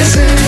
listen.